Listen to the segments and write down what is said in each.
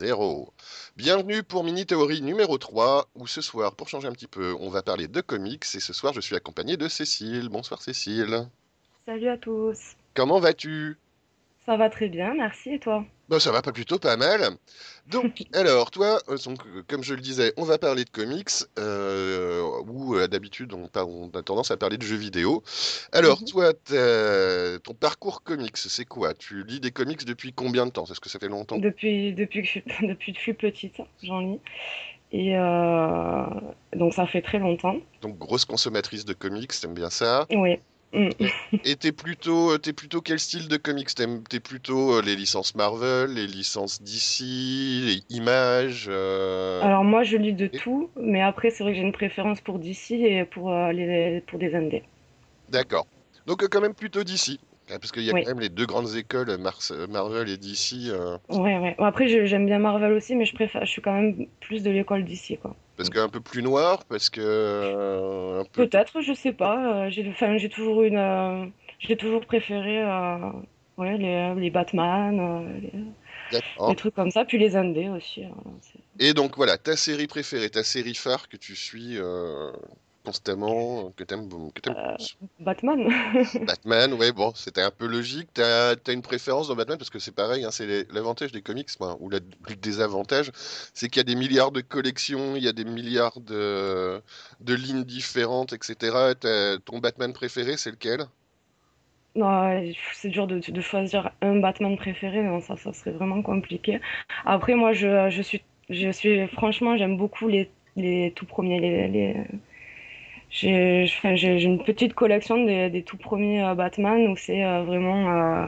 Zéro. Bienvenue pour Mini Théorie numéro 3, où ce soir, pour changer un petit peu, on va parler de comics, et ce soir je suis accompagné de Cécile. Bonsoir Cécile. Salut à tous. Comment vas-tu? Ça va très bien, merci. Et toi? Bah ça va pas plutôt pas mal. Donc, alors, toi, euh, donc, euh, comme je le disais, on va parler de comics, euh, où euh, d'habitude on, a tendance à parler de jeux vidéo. Alors, Mhm. toi, ton parcours comics, c'est quoi? Tu lis des comics depuis combien de temps? Est-ce que ça fait longtemps? Depuis, depuis, que je, suis- depuis que je suis petite, j'en lis. Et donc ça fait très longtemps. Donc, grosse consommatrice de comics, t'aimes bien ça? Oui. Mm. Et t'es plutôt, euh, t'es plutôt quel style de comics? T'aimes, t'es plutôt euh, les licences Marvel, les licences DC, les images. euh, Alors moi je lis de et- tout, mais après c'est vrai que j'ai une préférence pour DC et pour, euh, les, pour des indés. D'accord. Donc quand même plutôt DC. hein, Parce qu'il y a Oui. quand même les deux grandes écoles, Mars- Marvel et DC. euh, Ouais, ouais. Bon, après j'aime bien Marvel aussi, mais je préfère, je suis quand même plus de l'école DC, quoi. Parce qu'un peu plus noir, parce que euh, peu. Peut-être, je sais pas. euh, j'ai, j'ai toujours une, euh, j'ai toujours préféré, ouais, les, les Batman, les, trucs comme ça, puis les indés aussi. hein, Et donc voilà, ta série préférée, ta série phare que tu suis constamment, que t'aimes, que t'aimes Euh. Batman. Batman, ouais, bon, c'était un peu logique. T'as, t'as une préférence dans Batman parce que c'est pareil, hein, c'est l'avantage des comics, ou la- le désavantage, c'est qu'il y a des milliards de collections, il y a des milliards de, de lignes différentes, etc. Ton Batman préféré, c'est lequel? Non, c'est dur de, de choisir un Batman préféré, non, ça, ça serait vraiment compliqué. Après, moi, je, je suis, je suis, franchement, j'aime beaucoup les, les tout premiers. Les, les... J'ai, une petite collection des, des tout premiers euh, Batman où c'est euh, vraiment euh,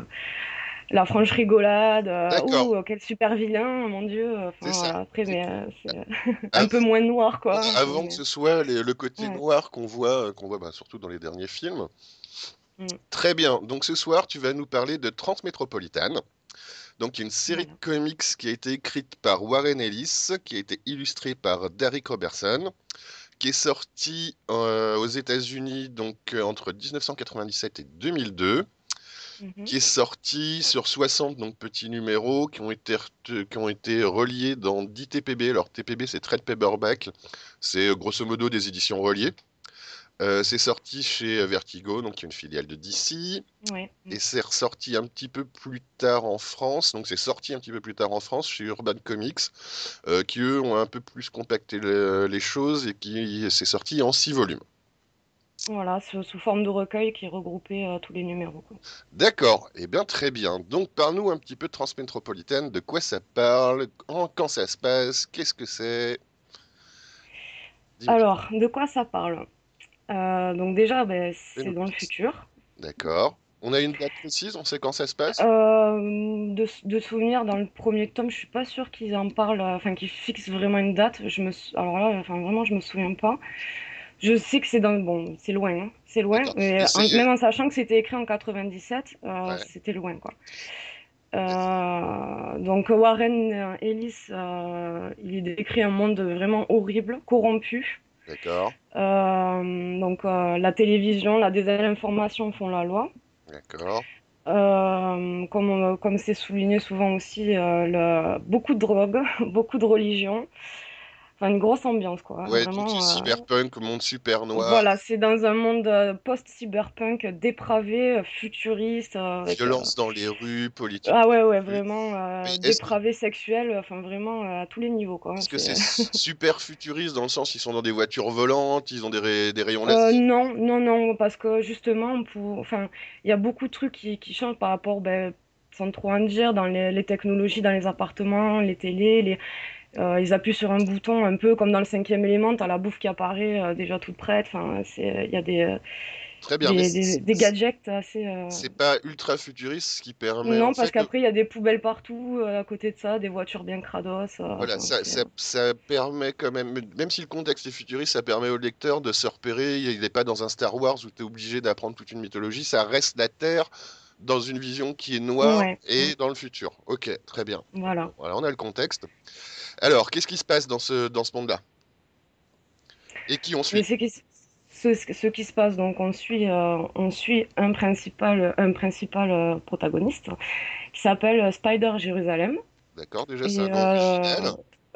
la franche rigolade. euh, quel super vilain, mon Dieu. Enfin, voilà. Après, mais euh, un peu moins noir, quoi. avant que ce soit les- le côté ouais. noir qu'on voit, qu'on voit bah, surtout dans les derniers films. Mm, Très bien. Donc ce soir, tu vas nous parler de Transmétropolitane. Donc, une série de comics qui a été écrite par Warren Ellis, qui a été illustrée par Derek Robertson, qui est sortie euh, aux États-Unis donc euh, entre 1997 et 2002, Mhm. qui est sortie sur 60 donc petits numéros qui ont été ret- qui ont été reliés dans 10 TPB. Alors TPB c'est Trade Paperback, c'est euh, grosso modo des éditions reliées. Euh, c'est sorti chez Vertigo, donc qui est une filiale de DC. Ouais. Et c'est ressorti un petit peu plus tard en France, donc c'est sorti un petit peu plus tard en France chez Urban Comics, euh, qui eux ont un peu plus compacté le- les choses et qui c'est sorti en six volumes. Voilà, sous, sous forme de recueil qui regroupait euh, tous les numéros. D'accord, eh bien très bien. Donc parle-nous un petit peu de Transmétropolitaine, de quoi ça parle, quand, quand ça se passe, qu'est-ce que c'est? Alors, de quoi ça parle? Euh, donc déjà, ben, c'est dans le futur. D'accord. On a une date précise, on sait quand ça se passe? Euh, de, de souvenir, dans le premier tome, je suis pas sûre qu'ils en parlent, euh, enfin qu'ils fixent vraiment une date. Je me, alors là, enfin vraiment, je me souviens pas. Je sais que c'est dans, bon, c'est loin, hein, c'est loin, mais en- même en sachant que c'était écrit en 97, euh, Ouais. c'était loin, quoi. Euh, donc Warren Ellis, il décrit un monde vraiment horrible, corrompu. D'accord, Euh, donc euh, la télévision, la désinformation font la loi. d'accord. Euh, comme comme c'est souligné souvent aussi, euh, le- beaucoup de drogue, beaucoup de religion, enfin une grosse ambiance quoi. Ouais, Vraiment, c'est euh, cyberpunk, monde super noir, voilà, c'est dans un monde euh, post-cyberpunk dépravé, euh, futuriste, avec euh, violence dans les rues, politique ah ouais ouais vraiment que dépravé sexuel, enfin vraiment à tous les niveaux quoi. Est-ce que C'est super futuriste dans le sens ils sont dans des voitures volantes, ils ont des, ray- des rayons laser? non, non, non, parce que justement, pour, enfin, il y a beaucoup de trucs qui, qui changent par rapport, ben, sans trop en dire, dans les, les technologies, dans les appartements, les télés, les, euh, ils appuient sur un bouton un peu comme dans le cinquième élément, t'as la bouffe qui apparaît euh, déjà toute prête, enfin, c'est, il y a des, euh, Très bien, mais des, gadgets assez... euh, c'est pas ultra futuriste, ce qui permet Non, parce qu'après, il y a des poubelles partout, euh, à côté de ça, des voitures bien crados, euh, voilà, ça, ça, ça permet quand même, même si le contexte est futuriste, ça permet au lecteur de se repérer. Il n'est pas dans un Star Wars où tu es obligé d'apprendre toute une mythologie, ça reste la Terre dans une vision qui est noire Ouais, et dans le futur. Ok, très bien. voilà. Voilà, on a le contexte. Alors, qu'est-ce qui se passe dans ce, dans ce monde-là? Et qui on suit? ce, ce qui se passe, donc on suit, euh, on suit un principal, un principal euh, protagoniste qui s'appelle Spider Jérusalem. D'accord, déjà c'est un nom euh,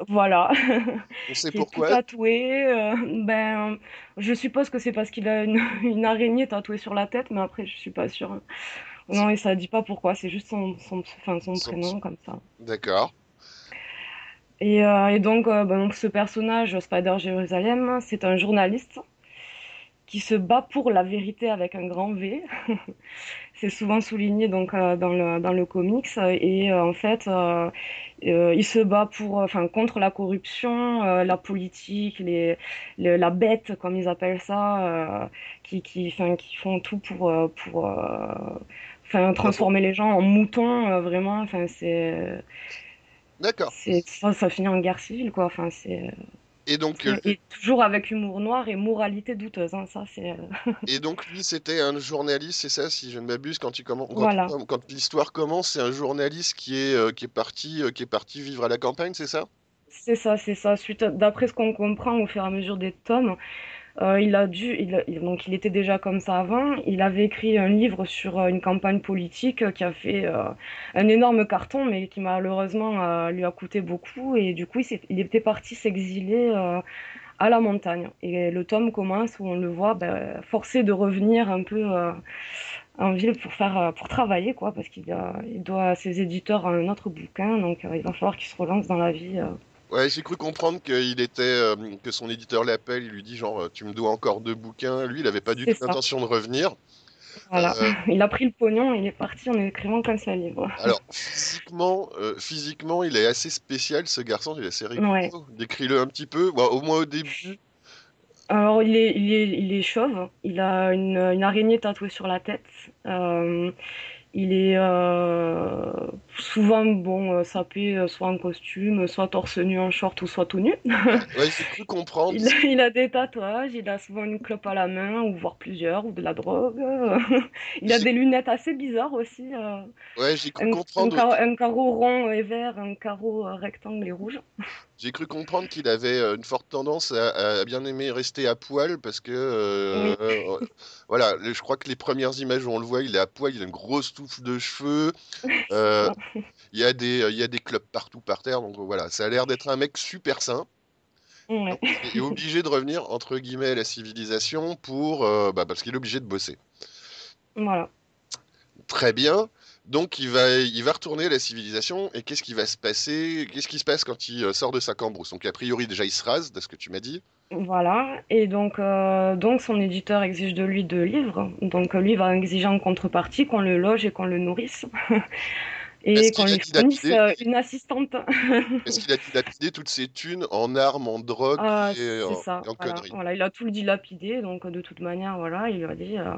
voilà, On sait qui est tout pourquoi. tatoué. euh, ben, je suppose que c'est parce qu'il a une, une araignée tatouée sur la tête, mais après, je suis pas sûre. Non, et ça dit pas pourquoi, c'est juste son, son, enfin, son son- prénom comme ça. D'accord. Et, euh, et donc, euh, ben, donc, ce personnage, Spider Jérusalem, c'est un journaliste qui se bat pour la vérité avec un grand V. C'est souvent souligné donc euh, dans le dans le comics et en fait il se bat pour enfin contre la corruption, la politique, les, le- la bête comme ils appellent ça, qui qui qui font tout pour pour enfin transformer les gens en moutons euh, vraiment enfin c'est D'accord. c'est ça ça finit en guerre civile quoi enfin c'est Et donc, euh, et toujours avec humour noir et moralité douteuse hein, ça c'est euh, et donc lui, c'était un journaliste, c'est ça, si je ne m'abuse, quand il commen- quand, voilà quand- quand l'histoire commence, c'est un journaliste qui est, euh, qui est parti, euh, qui est parti vivre à la campagne, c'est ça? C'est ça, c'est ça. Suite, d'après ce qu'on comprend au fur et à mesure des tomes, euh, il a dû, donc il était déjà comme ça avant. Il avait écrit un livre sur euh, une campagne politique euh, qui a fait un énorme carton, mais qui malheureusement lui a coûté beaucoup. Et du coup, il, était parti s'exiler à la montagne. Et le tome commence où on le voit ben, forcé de revenir un peu en ville pour travailler, quoi, parce qu'il doit à ses éditeurs un autre bouquin. Donc il va falloir qu'il se relance dans la vie. Ouais, j'ai cru comprendre qu'il était, euh, que son éditeur l'appelle, il lui dit genre, euh, tu me dois encore deux bouquins. Lui, il avait pas du tout ça. l'intention de revenir. Voilà, Euh, il a pris le pognon et il est parti en écrivant qu'un seul livre. alors, physiquement, euh, physiquement, il est assez spécial, ce garçon, il est assez Ouais. rigolo. Décris-le un petit peu, Bon, au moins au début. Alors, il est, il est, il est chauve, il a une, une araignée tatouée sur la tête. Euh, il est euh, souvent, bon, euh, sapé, euh, soit en costume, soit torse nu en short ou soit tout nu. Ouais, j'ai cru comprendre. Il, a- il a des tatouages, il a souvent une clope à la main, ou voire plusieurs, ou de la drogue. Il a des lunettes assez bizarres aussi. euh, Ouais, j'ai cru un, un, comprendre. un carreau rond et vert, un carreau rectangle et rouge. J'ai cru comprendre qu'il avait euh, une forte tendance à, à bien aimer rester à poil parce que euh, Oui, euh, voilà, je crois que les premières images où on le voit, il est à poil, il a une grosse touffe de cheveux, euh, il y a des il y a des clubs partout par terre, donc voilà, ça a l'air d'être un mec super sain. Donc, il est obligé de revenir entre guillemets à la civilisation pour bah, parce qu'il est obligé de bosser. Voilà. Très bien. Donc il va il va retourner à la civilisation et qu'est-ce qui va se passer? Qu'est-ce qui se passe quand il euh, sort de sa cambrousse? Donc a priori déjà il se rase, de ce que tu m'as dit. Voilà. Et donc, euh, donc son éditeur exige de lui deux livres. Donc euh, lui va exiger en contrepartie qu'on le loge et qu'on le nourrisse. Et qu'on lui fournisse dilapidé, euh, une assistante. est-ce qu'il a dilapidé toutes ses thunes en armes, en drogue Ah, et en, ça. et en Voilà. conneries? Voilà. Il a tout dilapidé. Donc euh, de toute manière, voilà, il lui a dit. euh,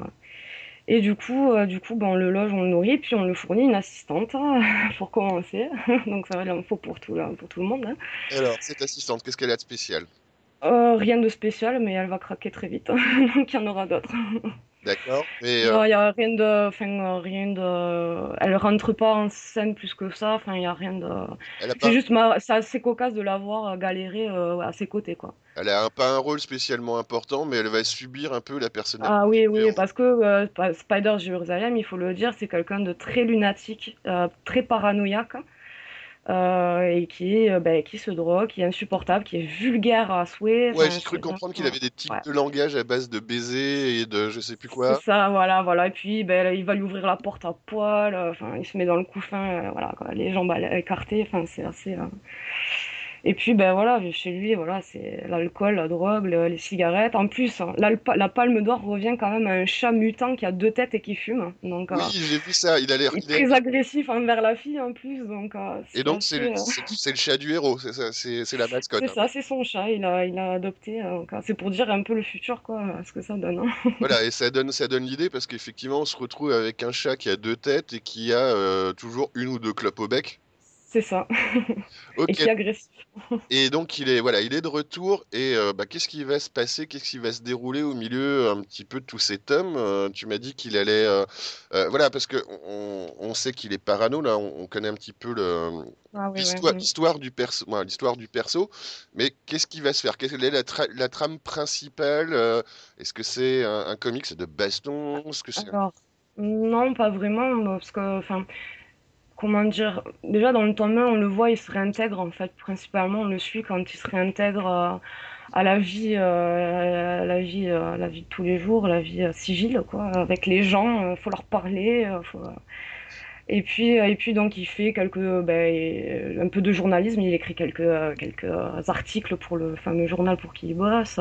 Et du coup, euh, du coup, ben, on le loge, on le nourrit, puis on lui fournit une assistante pour commencer. Donc ça va, en faut pour tout, là, pour tout le monde. hein. Alors, cette assistante, qu'est-ce qu'elle a de spécial? Euh, rien de spécial, mais elle va craquer très vite. Donc il y en aura d'autres. D'accord? Mais euh, Non, il y a rien de, enfin, rien de, elle rentre pas en scène plus que ça. Enfin, il y a rien de. C'est juste, ma... c'est assez cocasse de la voir euh, galérer euh, à ses côtés, quoi. elle a un- pas un rôle spécialement important, mais elle va subir un peu la personnalité Ah oui, oui, parce que euh, Spider Jérusalem, il faut le dire, c'est quelqu'un de très lunatique, euh, très paranoïaque, euh, et qui est, euh, ben, qui se drogue, qui est insupportable, qui est vulgaire à souhait. Ouais, j'ai cru c'est comprendre qu'il avait des tics ouais. de langage à base de baisers et de je sais plus C'est quoi. ça, voilà, voilà. Et puis, ben, il va lui ouvrir la porte à poil. euh, Enfin, il se met dans le couffin, voilà, quoi, les jambes à- écartées. Enfin, c'est assez. euh, Et puis, ben voilà, chez lui, voilà, c'est l'alcool, la drogue, le- les cigarettes. En plus, hein, l'alpa- la palme d'or revient quand même à un chat mutant qui a deux têtes et qui fume. Donc, euh, Oui, j'ai vu ça. Il a l'air, il est très agressif envers la fille en plus. Donc, euh, et donc c'est assez. le, euh, c'est le chat du héros, c'est ça, c'est la mascotte C'est peu. ça, c'est son chat. Il a, il a adopté. c'est pour dire un peu le futur, quoi, ce que ça donne. hein. Voilà, et ça donne, ça donne l'idée parce qu'effectivement, on se retrouve avec un chat qui a deux têtes et qui a euh, toujours une ou deux clopes au bec. C'est ça. Et qui est agressif. et donc il est, voilà, il est de retour et euh, bah, qu'est-ce qui va se passer, qu'est-ce qui va se dérouler au milieu un petit peu de tous ces tomes? Euh, tu m'as dit qu'il allait, euh, voilà, parce que on, on sait qu'il est parano là, on, on connaît un petit peu le Ah oui, l'histoire, du perso, ouais, l'histoire du perso, mais qu'est-ce qui va se faire? Quelle est la, tra- la trame principale? est-ce que c'est un, un comics de baston? Est-ce que c'est non, pas vraiment, parce que, enfin, comment dire, déjà dans le tome 1, on le voit, il se réintègre en fait, principalement, on le suit quand il se réintègre euh, à la vie, euh, la vie, euh, la vie de tous les jours, la vie civile, quoi, avec les gens, il faut leur parler, faut... Et puis, et puis donc il fait quelques, ben, un peu de journalisme. Il écrit quelques, quelques articles pour le fameux journal pour qui il bosse.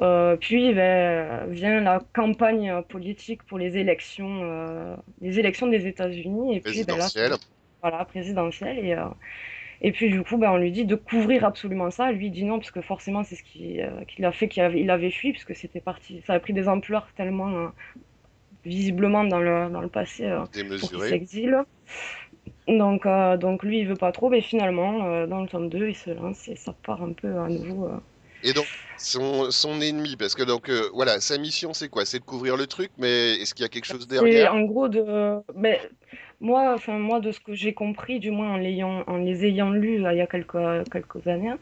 Euh, puis ben, vient la campagne politique pour les élections, euh, les élections des États-Unis. Et puis ben, là, voilà, présidentielle. Et, euh, et puis du coup, ben, on lui dit de couvrir absolument ça. Lui il dit non parce que forcément c'est ce qui, euh, qui a fait qu'il avait, il avait fui puisque c'était parti, ça a pris des ampleurs tellement visiblement dans le, dans le passé euh, pour qu'il s'exile. Donc, euh, donc lui, il veut pas trop, mais finalement, euh, dans le tome 2, il se lance et ça part un peu à nouveau. Et donc, son, son, ennemi, parce que donc voilà, sa mission c'est quoi? C'est de couvrir le truc, mais est-ce qu'il y a quelque chose derrière? En gros, de, mais, moi, enfin moi, de ce que j'ai compris, du moins en, en les ayant lus il y a quelques, quelques années,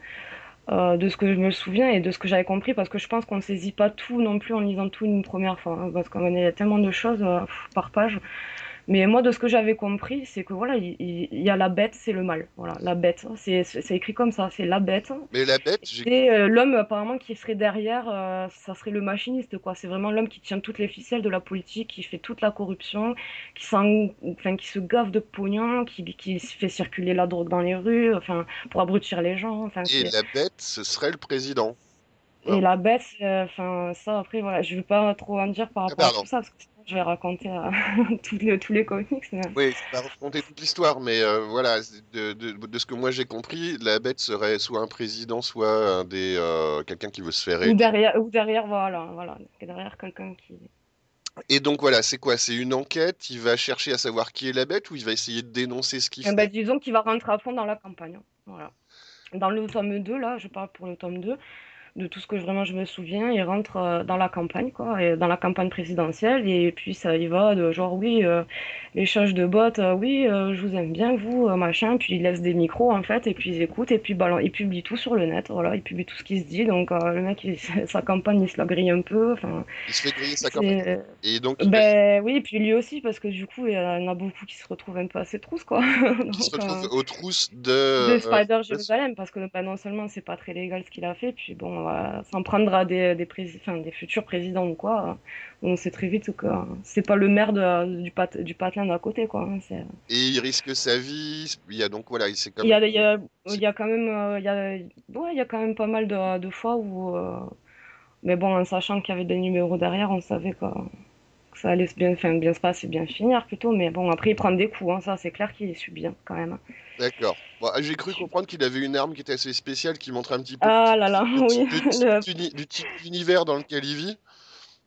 euh, de ce que je me souviens et de ce que j'avais compris, parce que je pense qu'on ne saisit pas tout non plus en lisant tout une première fois, hein, parce qu'il y a tellement de choses euh, par page. Mais moi, de ce que j'avais compris, c'est que voilà, il, il, y a la bête, c'est le mal. Voilà, la bête, c'est écrit comme ça, c'est la bête. Mais la bête, c'est euh, l'homme apparemment qui serait derrière, euh, ça serait le machiniste, quoi. C'est vraiment l'homme qui tient toutes les ficelles de la politique, qui fait toute la corruption, qui, enfin, qui se gaffe de pognon, qui, qui fait circuler la drogue dans les rues, enfin, pour abrutir les gens. Enfin, Et la bête, ce serait le président. Et la bête, enfin, ça après, voilà, je veux pas trop en dire par ah, rapport à tout ça, parce que je vais raconter euh, tous, les, tous les comics. Mais... Oui, je vais raconter toute l'histoire, mais euh, voilà, de, de, de, ce que moi j'ai compris, la bête serait soit un président, soit un des euh, quelqu'un qui veut se faire aider. Ou derrière, ou derrière voilà, voilà, derrière quelqu'un qui. Et donc voilà, c'est quoi? C'est une enquête? Il va chercher à savoir qui est la bête ou il va essayer de dénoncer ce qu'il eh fait ben, Disons qu'il va rentrer à fond dans la campagne. Voilà. Dans le tome 2, là, je parle pour le tome 2, de tout ce que vraiment je me souviens, il rentre euh, dans la campagne, quoi, et dans la campagne présidentielle, et puis ça y va de genre, oui, euh, échange de bottes, euh, oui, euh, je vous aime bien, vous, machin, puis il laisse des micros, en fait, et puis ils écoutent, et puis bah, il publie tout sur le net, voilà, il publie tout ce qui se dit, donc le mec, il, sa campagne, il se la grille un peu, enfin... Il se fait griller sa campagne, et donc... Ben oui, et puis lui aussi, parce que du coup, il y en a beaucoup qui se retrouvent un peu à ses trousses, quoi. donc, se retrouvent aux trousses de... De Spider Jérusalem, parce que bah, non seulement c'est pas très légal ce qu'il a fait, puis bon s'en prendre à des, des, des futurs présidents ou quoi, on sait très vite que c'est pas le maire de, du, pat, du patelin d'à côté. Quoi. Hein, Et il risque sa vie. Il y a donc voilà, il quand même. Il y a, il y a, quand même, euh, il y a, ouais, il y a quand même pas mal de, de fois où. Euh, mais bon, en sachant qu'il y avait des numéros derrière, on savait que ça allait bien, enfin, bien se passer, bien finir plutôt. Mais bon, après, il prend des coups, hein, ça c'est clair qu'il est bien quand même. D'accord. Bon, J'ai cru comprendre qu'il avait une arme qui était assez spéciale, qui montrait un petit peu ah là là, le, oui. le, d'univers dans lequel il vit.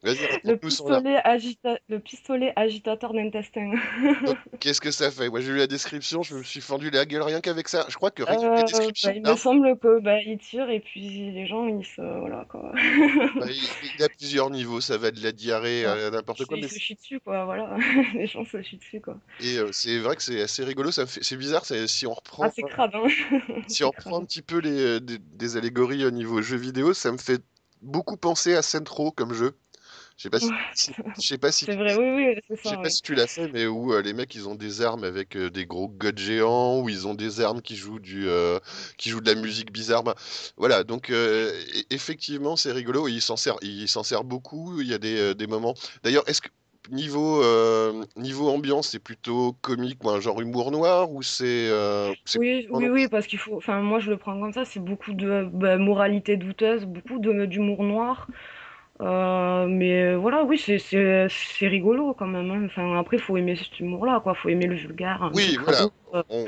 Le pistolet, agita... le pistolet agitateur d'intestin. Qu'est-ce que ça fait? Moi j'ai lu la description, je me suis fendu la gueule rien qu'avec ça. Je crois que rien euh, bah, il me semble que bah, il tire et puis les gens ils se voilà quoi. bah, il, a plusieurs niveaux, ça va de la diarrhée à n'importe quoi. Il se chie dessus quoi, voilà. les gens se chient dessus quoi. Et euh, c'est vrai que c'est assez rigolo, ça fait... c'est bizarre, si on reprend. Ah c'est crade hein. si on reprend un petit peu les euh, des, des allégories au niveau jeu vidéo, ça me fait beaucoup penser à Centro comme jeu. Je sais pas si, je sais pas si. C'est vrai, oui, oui, c'est ça. Je sais pas si tu l'as fait, mais où euh, les mecs ils ont des armes avec euh, des gros gods géants, où ils ont des armes qui jouent du, euh, qui jouent de la musique bizarre. Bah, voilà, donc effectivement c'est rigolo. Il s'en sert, il s'en sert beaucoup. Il y a des, des moments. D'ailleurs, est-ce que niveau niveau ambiance, c'est plutôt comique, ou un genre humour noir, ou c'est Oui, oui, oui, parce qu'il faut. Enfin, moi je le prends comme ça. C'est beaucoup de bah, moralité douteuse, beaucoup de d'humour noir. Euh, mais voilà, oui, c'est rigolo quand même. Hein. Enfin, après, il faut aimer cet humour-là, quoi. faut aimer le vulgaire. Oui, voilà. Euh,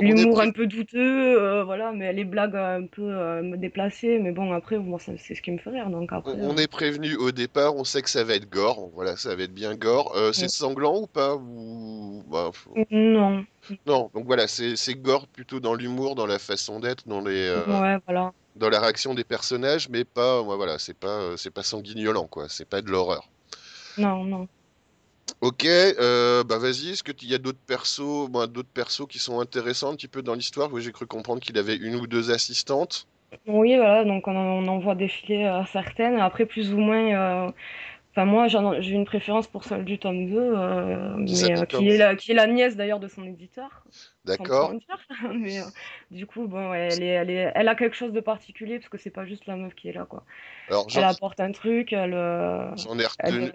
l'humour un peu douteux, euh, voilà, mais les blagues un peu déplacées. Mais bon, après, moi, c'est ce qui me fait rire. Donc après, on, est prévenu au départ, on sait que ça va être gore. Voilà, ça va être bien gore. c'est sanglant ou pas? Ou... Bah, non. Non, donc voilà, c'est gore plutôt dans l'humour, dans la façon d'être, dans les. Ouais, voilà dans la réaction des personnages, mais pas, voilà, c'est pas, euh, c'est pas sanguignolant, quoi. C'est pas de l'horreur. Non, non. Ok, euh, bah vas-y, est-ce qu'il y a d'autres persos, d'autres persos qui sont intéressants un petit peu dans l'histoire? Oui, j'ai cru comprendre qu'il avait une ou deux assistantes. Oui, voilà, donc on en, voit défiler euh, certaines. Après, plus ou moins, Enfin, moi, j'ai une préférence pour celle du tome 2, euh, Qui mais euh, qui est la, qui est la nièce d'ailleurs de son éditeur, D'accord. Mais euh, du coup, bon, elle est, elle est, elle a quelque chose de particulier parce que c'est pas juste la meuf qui est là, quoi. Alors Elle apporte un truc, elle, j'en ai retenu,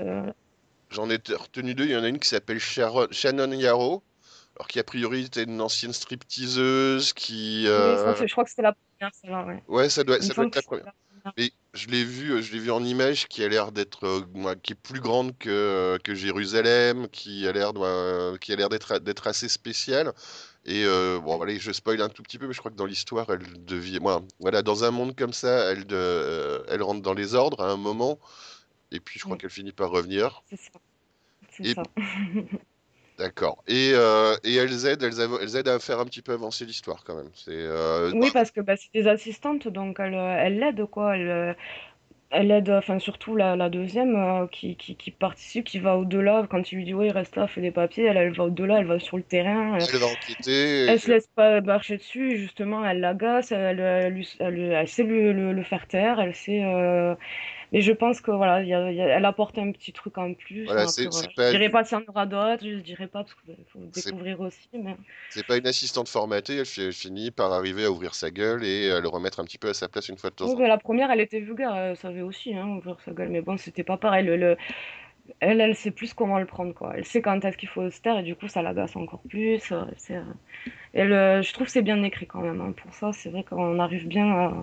j'en ai retenu deux. Il y en a une qui s'appelle Shannon Yarrow, alors qui a priori était une ancienne stripteaseuse qui, oui, je crois que c'était la première, celle-là, ouais. ouais, ça doit, ça doit être la première. Mais je l'ai vu, euh, je l'ai vu en image qui a l'air d'être, euh, qui est plus grande que, que Jérusalem, qui a l'air, qui a l'air d'être, d'être assez spéciale. Et euh, bon, allez, je spoil un tout petit peu, mais je crois que dans l'histoire, elle devient, voilà, dans un monde comme ça, elle, de, euh, elle rentre dans les ordres à un moment, et puis je crois Oui, qu'elle finit par revenir. c'est ça, c'est Et ça. d'accord. Et, euh, et elles aident, elles, aident à faire un petit peu avancer l'histoire quand même. C'est, euh, Oui, parce que bah, c'est des assistantes, donc elles euh, elles l'aident, quoi. Elles, Elle aide, enfin surtout la, la deuxième euh, qui, qui, qui participe, qui va au-delà. Quand il lui dit ouais, reste là, fais des papiers, elle, elle va au-delà, elle va sur le terrain. Elle, elle va enquêter. elle se laisse pas marcher dessus, justement, elle l'agace, elle, elle, sait le, le, le faire taire, elle sait. euh, Mais je pense que voilà, il y a, il y a- elle apporte un petit truc en plus. Voilà, après, c'est voilà. Je pas, dirais pas s'il y en aura d'autres, je dirais pas parce qu'il faut c'est découvrir aussi. Mais... c'est pas une assistante formatée, elle, fi- elle finit par arriver à ouvrir sa gueule et à le remettre un petit peu à sa place une fois de temps Oui, en mais temps. la première, elle était vulgaire, elle savait aussi hein, ouvrir sa gueule, mais bon, c'était pas pareil. Le, le- Elle, elle sait plus comment le prendre, quoi. Elle sait quand est-ce qu'il faut se taire et du coup, ça l'agace encore plus. euh, euh, je trouve que c'est bien écrit quand même. hein. Pour ça, c'est vrai qu'on arrive bien à...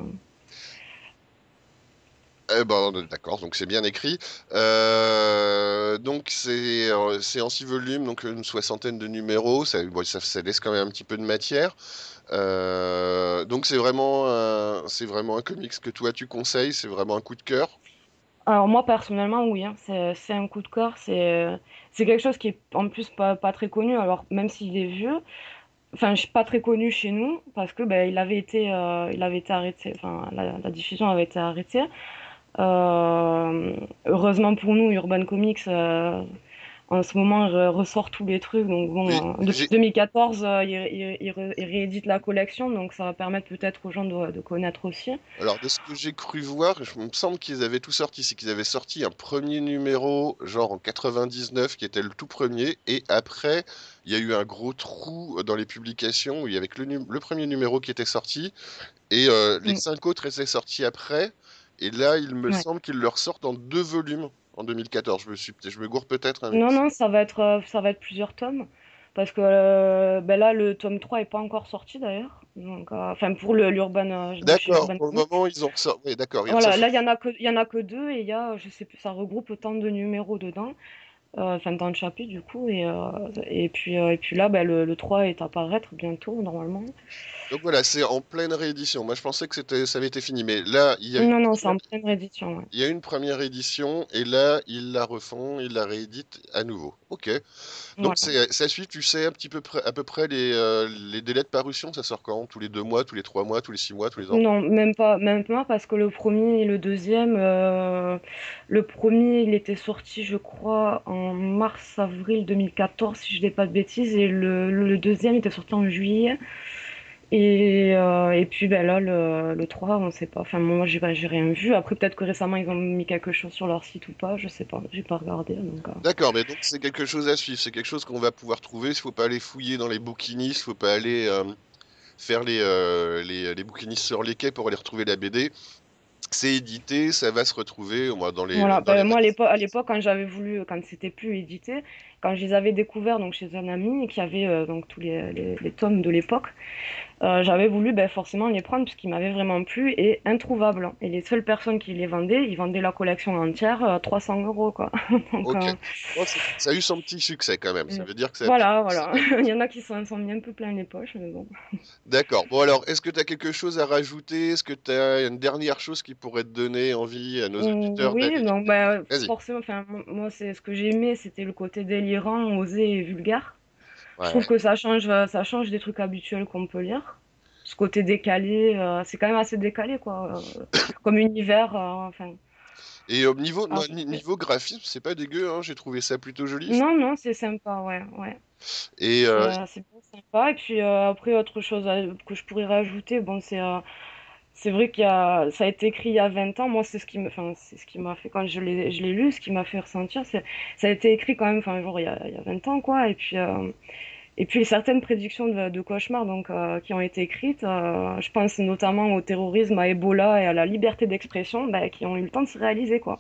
Eh ben, d'accord, donc c'est bien écrit. Euh, donc c'est euh, c'est en six volumes, donc une soixantaine de numéros, ça, laisse quand même un petit peu de matière. Euh, donc c'est vraiment, un- c'est vraiment un comics que toi tu conseilles, c'est vraiment un coup de cœur. Alors moi, personnellement, oui, hein, c'est, un coup de cœur. C'est, quelque chose qui est en plus pas, très connu. Alors, même s'il est vieux, enfin, je suis pas très connu chez nous parce que ben, il avait été, euh, il avait été arrêté. Enfin, la diffusion avait été arrêtée. Euh, heureusement pour nous, Urban Comics, euh, en ce moment, re- ressort tous les trucs. Donc bon, euh, depuis j'ai 2014, euh, il, il- il il réédite la collection, donc ça va permettre peut-être aux gens de, de connaître aussi. Alors, de ce que j'ai cru voir, je me semble qu'ils avaient tout sorti. C'est qu'ils avaient sorti un premier numéro, genre en 99, qui était le tout premier. Et après, il y a eu un gros trou dans les publications où il y avait que le, premier numéro qui était sorti. Et euh, les Mm. cinq autres étaient sortis après. Et là, il me Ouais. semble qu'ils le ressortent en deux volumes en 2014. Je me suis, je me gourre peut-être, hein, Non, non, ça va être, euh, ça va être plusieurs tomes. Parce que euh, ben là, le tome 3 est pas encore sorti d'ailleurs. Euh, enfin, pour l'Urban, euh, de chez D'accord, pour le moment, ils ont ressorti. Oui, d'accord, Voilà, là, il y en a que, y en a que deux et il y a, je sais plus, ça regroupe autant de numéros dedans. Enfin dans le chapitre du coup et, euh, et puis euh, et puis là ben, le, le 3 est à paraître bientôt normalement Donc voilà, c'est en pleine réédition. Moi, je pensais que c'était, ça avait été fini, mais là, il y a une non non c'est en pleine réédition ouais. il y a une première édition et là, ils la refont, ils la rééditent à nouveau. Ok. Donc voilà c'est, ça suit, tu sais un petit peu près, à peu près les, euh, les délais de parution. Ça sort quand? Tous les deux mois, tous les trois mois, tous les six mois, tous les ans? non même pas même pas parce que le premier et le deuxième euh, le premier il était sorti je crois en mars avril 2014 si je dis pas de bêtises et le, le deuxième était sorti en juillet Et, euh, et puis ben là, le, le 3, on sait pas. Enfin, moi, j'ai j'ai rien vu. Après, peut-être que récemment, ils ont mis quelque chose sur leur site ou pas. Je sais pas. J'ai pas regardé. Euh, D'accord, mais donc c'est quelque chose à suivre. C'est quelque chose qu'on va pouvoir trouver. Il faut pas aller fouiller dans les bouquinistes, il faut pas aller euh, faire les, les, les bouquinistes sur les quais pour aller retrouver la BD. C'est édité, ça va se retrouver moins dans les, Voilà, dans les ben, moi à l'époque, à l'époque, quand j'avais voulu, quand c'était plus édité, quand je les avais découverts donc chez un ami qui avait euh, donc tous les, les, les tomes de l'époque, euh, j'avais voulu ben, forcément les prendre puisqu'ils m'avaient vraiment plu et introuvables. Et les seules personnes qui les vendaient, ils vendaient la collection entière euh, 300 euros quoi. Donc c'est- ça a eu son petit succès quand même. Ça euh, veut dire que ça voilà, voilà. Il y en a qui s'en sont mis un peu plein les poches, mais bon. D'accord. Bon alors, est-ce que tu as quelque chose à rajouter? Est-ce que tu as une dernière chose qui pourrait te donner envie à nos auditeurs Oui, ben, Vas-y. forcément, moi c'est ce que j'ai aimé, c'était le côté délirant, osé et vulgaire. Je trouve que ça change, ça change des trucs habituels qu'on peut lire. Ce côté décalé, euh, c'est quand même assez décalé, quoi. euh, comme univers, euh, enfin. Et au niveau, non, ni- Après... niveau graphisme, c'est pas dégueu, hein, j'ai trouvé ça plutôt joli. Non, non, c'est sympa, ouais, ouais. Et euh, euh, c'est sympa. Et puis euh, après, autre chose que je pourrais rajouter, bon, c'est c'est vrai qu'il y a, ça a été écrit il y a 20 ans. Moi, c'est ce qui me, enfin, c'est ce qui m'a fait, quand je l'ai, je l'ai lu, ce qui m'a fait ressentir, c'est, ça a été écrit quand même, enfin, il y a, il y a 20 ans, quoi. Et puis, euh, et puis, certaines prédictions de, de cauchemars, donc, euh, qui ont été écrites, euh, je pense notamment au terrorisme, à Ebola et à la liberté d'expression, bah, qui ont eu le temps de se réaliser, quoi.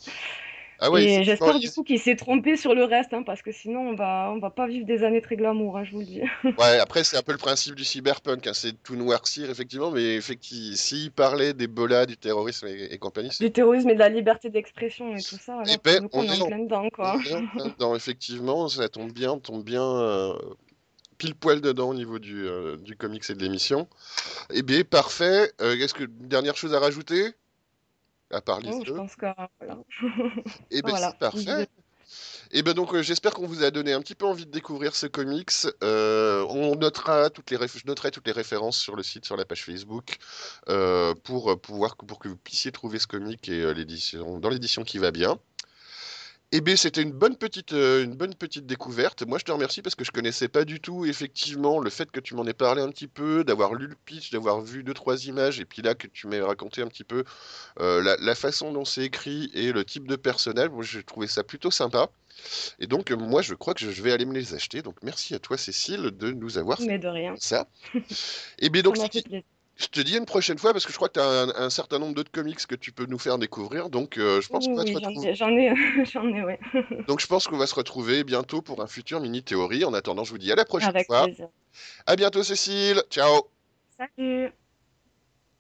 Ah ouais, Et j'espère du coup qu'il s'est trompé sur le reste, hein, parce que sinon, on va, on va pas vivre des années très glamour, hein, je vous le dis. ouais, après c'est un peu le principe du cyberpunk, hein, c'est tout noircir effectivement, mais effectivement, s'il parlait d'Ebola, du terrorisme et, et compagnie, Du terrorisme et de la liberté d'expression et tout ça, Eh là, pour ben, coup, on on est en plein dedans, quoi. on est en plein dedans, effectivement, ça tombe bien, on tombe bien euh, pile poil dedans au niveau du, euh, du comics et de l'émission. Eh bien, parfait. Euh, est-ce que dernière chose à rajouter? À part les je pense que, voilà. Eh ben, c'est parfait. Et ben donc, euh, j'espère qu'on vous a donné un petit peu envie de découvrir ce comics. Euh, on notera toutes les je noterai toutes les références sur le site, sur la page Facebook, euh, pour euh, pouvoir pour que vous puissiez trouver ce comic et euh, l'édition dans l'édition qui va bien. Eh bien, c'était une bonne petite, euh, une bonne petite découverte. Moi, je te remercie parce que je connaissais pas du tout, effectivement, le fait que tu m'en aies parlé un petit peu, d'avoir lu le pitch, d'avoir vu deux, trois images, et puis là, que tu m'aies raconté un petit peu euh, la, la façon dont c'est écrit et le type de personnel. Moi, j'ai trouvé ça plutôt sympa. Et donc, euh, moi, je crois que je vais aller me les acheter. Donc, merci à toi, Cécile, de nous avoir fait Mais de rien. ça. Et bien, Ça donc, je te dis à une prochaine fois parce que je crois que tu as un, un certain nombre d'autres comics que tu peux nous faire découvrir. Donc, euh, je pense Oui, qu'on va se oui, retrouver. j'en ai, j'en ai, ouais. Donc je pense qu'on va se retrouver bientôt pour un futur mini théorie. En attendant, je vous dis à la prochaine Avec fois. plaisir. À bientôt Cécile. Ciao. Salut!